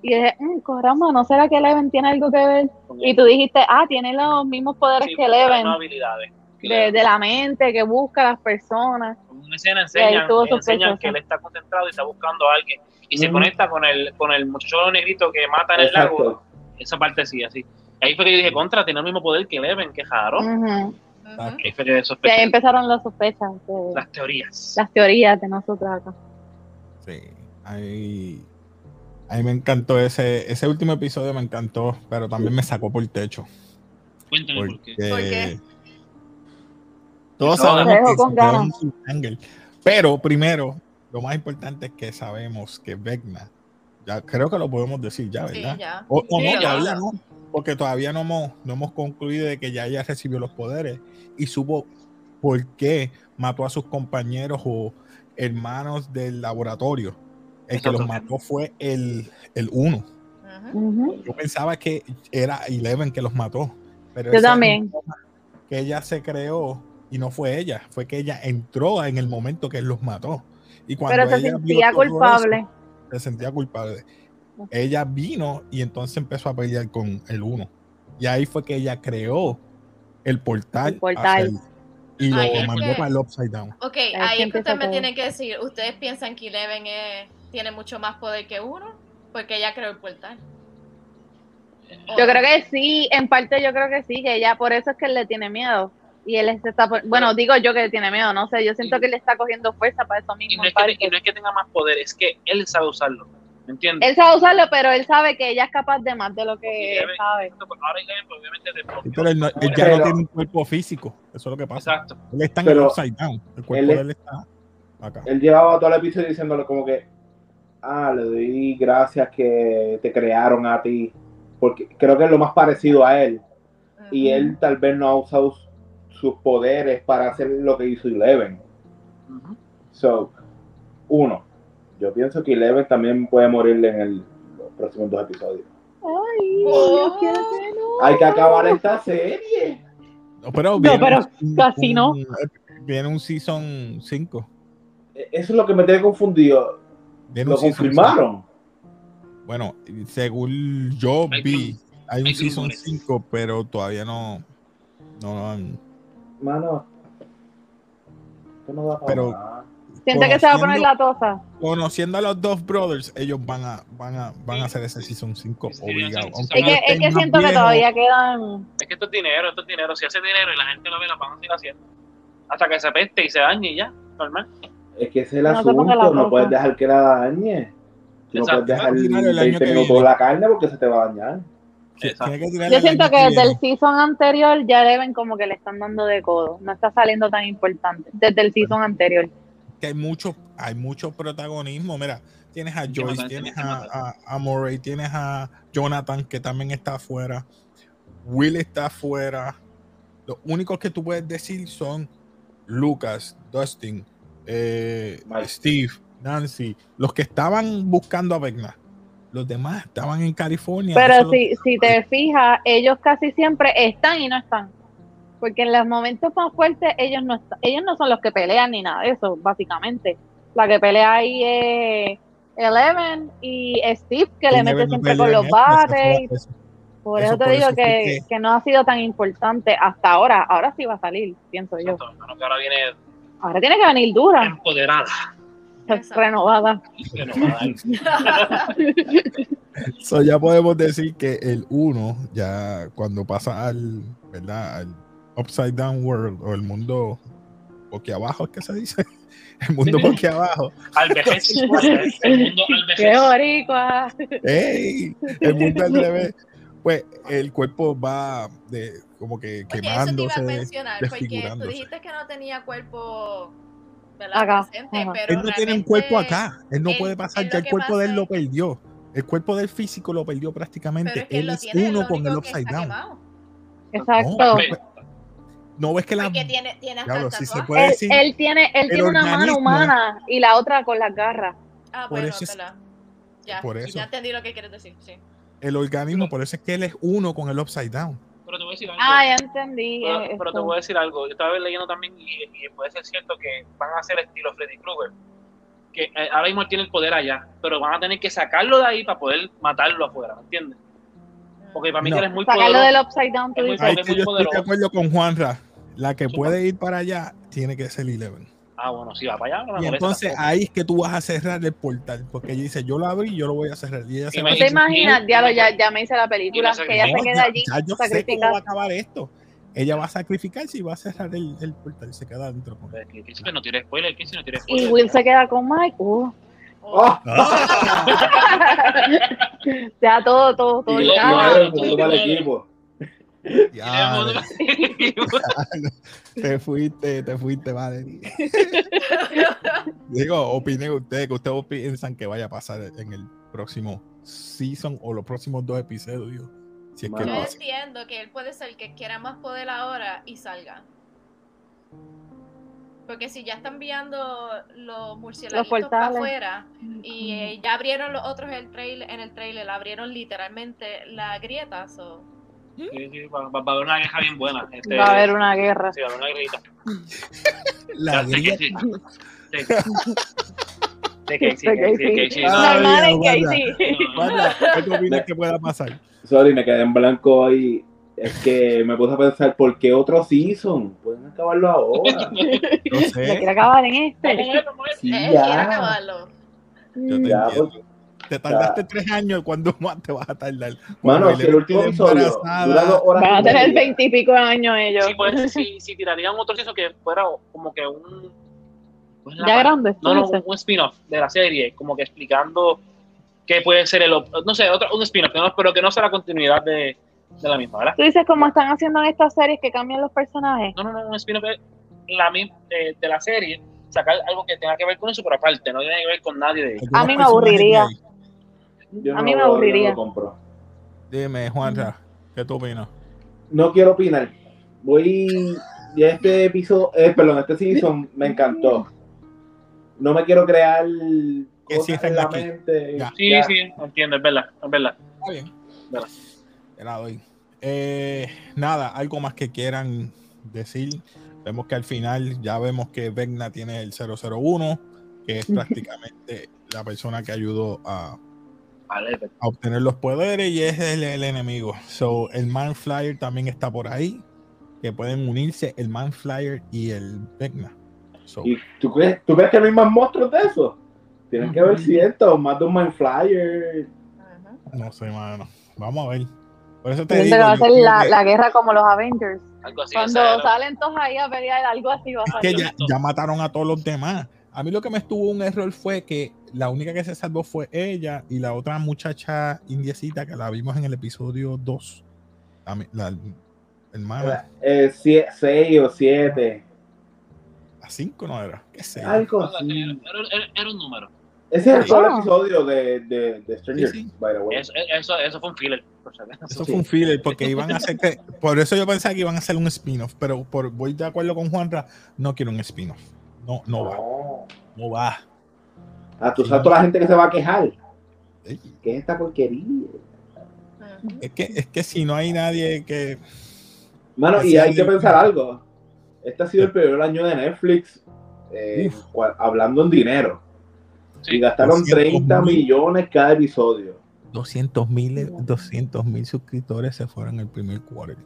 Y dije, mmm, caramba, ¿no será que Eleven tiene algo que ver? Y tú dijiste, ah, tiene los mismos poderes sí, que Eleven, habilidades. De, de la mente, que busca a las personas. En una escena Y ahí enseñan, que él está concentrado y está buscando a alguien. Y se Ujú. conecta con el, con el muchacho negrito que mata en el lago. Exacto. Esa parte sí, así. Ahí fue que yo dije, contra, tiene el mismo poder que Eleven, que raro. Ujú. Ujú. Ahí fue que Y ahí empezaron las sospechas, de- las teorías. las teorías de nosotros acá. Sí, ahí, ahí me encantó ese, ese último episodio, me encantó, pero también me sacó por el techo. Cuéntame por qué. ¿Por qué? Todos sabemos que ángel. Pero primero, lo más importante es que sabemos que Vecna, ya creo que lo podemos decir ya, Sí, ¿verdad? ya. O, o Sí, no, ya. todavía no, porque todavía no hemos, no hemos concluido de que ya ella recibió los poderes y supo por qué mató a sus compañeros o hermanos del laboratorio. El que los mató fue el, el uno. Ujú. Ujú. Yo pensaba que era Eleven que los mató. Pero Yo también. Que ella se creó y no fue ella, fue que ella entró en el momento que él los mató. Y cuando Pero se ella sentía eso, culpable. se sentía culpable. Ella vino y entonces empezó a pelear con el uno. Y ahí fue que ella creó el portal. El portal. el- y lo Ahí mandó que- para el Upside Down. Ok, Ahí ahí es que ustedes me tienen que decir, ¿ustedes piensan que Eleven es- tiene mucho más poder que uno? Porque ella creó el portal. ¿O Yo creo que sí, en parte yo creo que sí, que ella por eso es que él le tiene miedo. Y él se está, por- bueno, digo yo que le tiene miedo, no sé, yo siento que él le está cogiendo fuerza para eso Y mismo. no, en es que, y no es que tenga más poder, es que él sabe usarlo. ¿Me entiendes? Él sabe usarlo, pero él sabe que ella es capaz de más de lo que Eleven- sabe. Ahora Eleven, pues, obviamente, pero él, no- él ya Pero- no tiene un cuerpo físico. Eso es lo que pasa. Exacto. Él está en Pero el upside down. El cuerpo él de él está acá. Él llevaba todo el episodio diciéndole como que, ah, le doy gracias que te crearon a ti, porque creo que es lo más parecido a él. Y él tal vez no ha usado sus poderes para hacer lo que hizo Eleven. So, uno, yo pienso que Eleven también puede morir en el- los próximos dos episodios. Ay, Oh. no. Hay que acabar esta serie. No, pero, No, pero un- casi un- no. Viene un season 5. E- Eso es lo que me tiene confundido. Viene Lo confirmaron. cinco. Bueno, según yo vi, hay un hay season rumores. 5, pero todavía no. No lo han. Mano, esto no da para Pero-. Siente que se va a poner conociendo- la tosa. Conociendo a los dos brothers, ellos van a, van a, van a hacer ese season 5 Sí, obligado. sí, sí, Es que, es que siento que todavía quedan. Es que esto es dinero, esto es dinero. Si hace dinero y la gente lo ve, la van a seguir haciendo. Hasta que se peste y se dañe y ya, normal. Es que ese es el No asunto. No puedes dejar que la dañe. No Exacto. puedes dejar Va a tirar el año 20 que la carne porque se te va a dañar. Yo siento que desde el season anterior ya deben como que le están dando de codo. No está saliendo tan importante. Desde el season anterior. que hay mucho, hay mucho protagonismo. Mira, tienes a Joyce, tienes a, a, a Murray, tienes a Jonathan, que también está afuera. Will está afuera. Los únicos que tú puedes decir son Lucas, Dustin, eh. Steve, Nancy, los que estaban buscando a Vecna. Los demás estaban en California. Pero si, si te fijas, ellos casi siempre están y no están. Porque en los momentos más fuertes ellos no están, ellos no son los que pelean ni nada de eso, básicamente. La que pelea ahí es Eleven y Steve, que le mete siempre con los bates. Por Eso eso te por digo eso que, que- que no ha sido tan importante hasta ahora. Ahora sí va a salir, pienso yo. Que ahora viene Ahora tiene que venir dura, empoderada. Exacto. renovada. So, ya podemos decir que el 1, ya cuando pasa al, ¿verdad? Al Upside Down World o el mundo abajo, es que se dice. El mundo abajo. Al vejez. El mundo al ¡Qué boricua! ¡Ey! El mundo al revés. Pues el cuerpo va de como que Oye, eso te iba a mencionar, porque tú dijiste que no tenía cuerpo ¿verdad? Acá, presente, pero Él no tiene un cuerpo acá. Él no él- puede pasar. él Ya el cuerpo de él lo es- perdió. El cuerpo del físico lo perdió Pero prácticamente. es que él es tiene, uno lo con el upside down. quemado. Exacto. No, Ve, No ves que la. Porque tiene, tiene el si se puede Él, decir. él tiene, él tiene una mano humana y la otra con las garras. Ah, por bueno, eso es- te la- ya, por eso. ya entendí lo que quieres decir, sí. el organismo, por eso es que él es uno con el upside down. Pero te voy a decir algo. Ah, ya entendí. Pero, eh, pero te voy a decir algo. Yo estaba leyendo también y, y puede ser cierto que van a hacer estilo Freddy Krueger. Que eh, ahora mismo él tiene el poder allá, pero van a tener que sacarlo de ahí para poder matarlo afuera, ¿me entiendes? Porque para mí No. que él es muy Sacarlo poderoso. del upside down, tú Es muy dices. Ahí es que yo estoy de acuerdo con Juanra. La que puede ir para allá tiene que ser Eleven. Ah, bueno, si va para allá, no me Y molesta entonces tampoco. ahí es que tú vas a cerrar el portal. Porque ella dice, yo lo abrí, yo lo voy a cerrar. Y ella Y va me a ¿Tú te imaginas? y- Diablo, y- ya, ya me hice la película. y Que ella No, se queda allí ya yo sé cómo va a acabar esto. Ella va a sacrificarse y va a cerrar el, el portal. Se queda adentro. con no tiene spoiler, que si no tiene Y. Will se queda con Mike. Uh. Oh, ¡Ah! Ya todo, todo, todo. Y para el equipo. Ya, te fuiste, te fuiste, Valerie. Digo, opinen ustedes, que ustedes piensan que vaya a pasar en el próximo season o los próximos dos episodios. Si es que Yo pasa. entiendo que él puede ser que quiera más poder ahora y salga. Porque si ya están enviando los murciélagos para afuera y eh, ya abrieron los otros el trailer, en el trailer, abrieron literalmente la grieta. so- Sí, sí, va, va- va a haber una queja bien buena. Este, Va a haber una guerra. Sí, va a haber una guerrita. La Ya sé que grieta. sí. Sí. De sí, De Ah, Normal en. Casey. ¿Qué opinas que pueda pasar? Sorry, me quedé en blanco ahí. Es que me puse a pensar, ¿por qué otro season? Pueden acabarlo ahora. No sé. quiere acabar en este. Sí, ya. acabarlo. Yo te Ya, entiendo. pues, Te tardaste tres años, ¿cuándo más te vas a tardar? Mano, Cuando si el último episodio embarazada, dura dos horas. Van a tener veintipico de años ellos. Sí, pues, si, si tirarían otro season que fuera como que un. ¿cuál es la Ya grande. No, no, un spin-off de la serie, como que explicando que puede ser el, op- no sé, otro, un spin-off, no- pero que no sea la continuidad de, de la misma, ¿verdad? Tú dices como están haciendo en estas series que cambian los personajes. No, no, no, un spin-off es la, mi- eh, de la serie, sacar algo que tenga que ver con eso, pero aparte, no tiene que ver con nadie de ellos. A mí me aburriría. Yo A mí me aburriría. no compro. Dime, Juanra, ¿qué tú opinas? No quiero opinar. Voy. Ya este episodio, eh, perdón, este season me encantó. No me quiero crear Que cosas en la aquí. mente. Ya. Sí, Ya. sí, entiendo, es verdad, es verdad. Está bien. Verdad. Te la doy. Eh, nada, algo más que quieran decir. Vemos que al final ya vemos que Vecna tiene el 001, que es prácticamente la persona que ayudó a, A obtener los poderes y es el, el enemigo. So, el Man Flyer también está por ahí, que pueden unirse el Man Flyer y el Vecna. So, ¿Y tú crees, tú crees que no hay más monstruos de eso? Tienen que haber cientos, más de un Mind Flyer. No sé, mano. Vamos a ver. Por eso te digo. que va a yo ser creo la, que- la guerra como los Avengers. algo así. Cuando salen todos ahí a pelear, algo así va a que salir. ya, ya mataron a todos los demás. A mí lo que me estuvo un error fue que la única que se salvó fue ella y la otra muchacha indiecita que la vimos en el episodio 2. La, la hermana. Eh, sie- seis o siete. A 5 no era. ¿Qué sé? Algo era, era- era un número. Ese es el Sí. solo Ah. episodio de, de, de Stranger Sí, sí. Things, by the way. Eso, eso, eso fue un filler. Eso Sí. fue un filler porque iban a hacer que. Por eso yo pensaba que iban a hacer un spin-off. Pero por, voy de acuerdo con Juanra. No quiero un spin-off. No, no va. No. No va. Ah, tú sabes toda la gente que se va a quejar. ¿Qué es esta porquería? Es que, es que si no hay nadie que. Mano, y hay que pensar algo. Este ha sido el peor año de Netflix eh, hablando en dinero. Sí. Y gastaron 200 30 mil. millones cada episodio. 200 mil 200 mil suscriptores se fueron el primer quarter.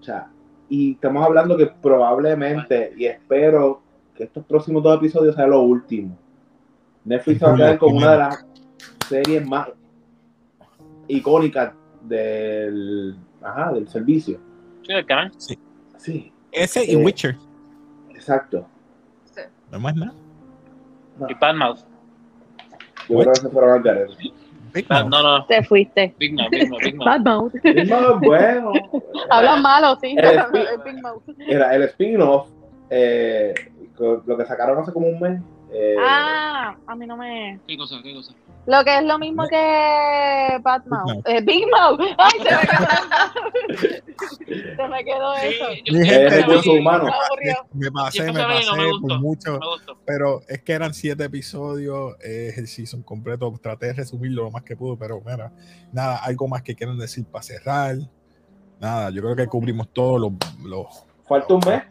O sea, y estamos hablando que probablemente, y espero que estos próximos dos episodios sean los últimos. Netflix se va a quedar con una de las series más icónicas del, ajá, del servicio. Sí, el canal. Sí, Ese y Eh, Witcher. exacto. No más nada. Y Bad Mouth. Yo creo que se fueron al garete. Big Bad- Mouth. no, no, Te fuiste. Big Mouth, Big Mouth, Big Mouth. Bad Mouth. No, bueno. Hablan malo, sí. El Big Mouth. Era el spin-off, eh, lo que sacaron hace como un mes. Eh, Ah, a mí no me. ¿Qué cosa? ¿Qué cosa? Lo que es lo mismo que Mouth. Mouth. Eh, Big Mouth. Ay, se me quedó. se me quedó eso. Sí, yo- Mi yo gente, recurso que- humano. Me. Me pasé, yo me pasé no me gustó, por mucho. no me. Pero es que eran siete episodios, es el season completo. Traté de resumirlo lo más que pude, pero mira, nada, algo más que quieran decir para cerrar. Nada, yo creo que cubrimos todos los. los Falta un mes.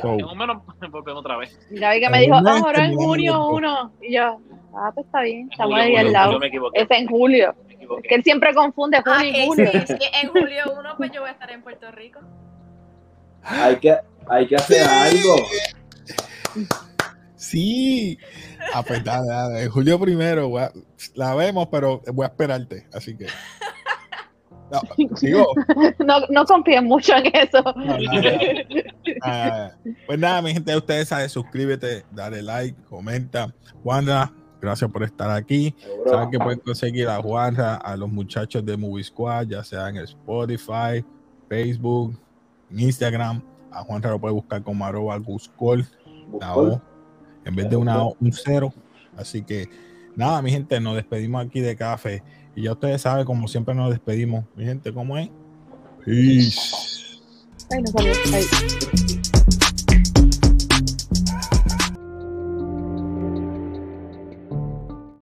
So- en un mes nos volvemos otra vez. Ya vi que me dijo, ah, ahora en junio los dos. uno. Y yo, ah, pues está bien, estamos Julio, ahí al lado. Yo me equivoqué. Es en julio. Es que él siempre confunde Ah, y julio. es que en julio 1 pues yo voy a estar en Puerto Rico. Hay que, hay que hacer algo. Sí. Ah, pues dale, dale. Julio primero, a- la vemos, pero voy a esperarte. Así que. No, digo, No, no confíen mucho en eso. no, nada, nada. Pues nada, mi gente, ustedes saben, suscríbete, dale like, comenta. Wanda, gracias por estar aquí. Saben que pueden conseguir a Juanra, a los muchachos de Movie Squad, ya sea en Spotify, Facebook, en Instagram. A Juanra lo puede buscar como arroba Guscol, la O, en vez de una O, un cero. Así que nada, mi gente, nos despedimos aquí de café. Y ya ustedes saben, como siempre nos despedimos. Mi gente, ¿cómo es? Peace. Ay, no.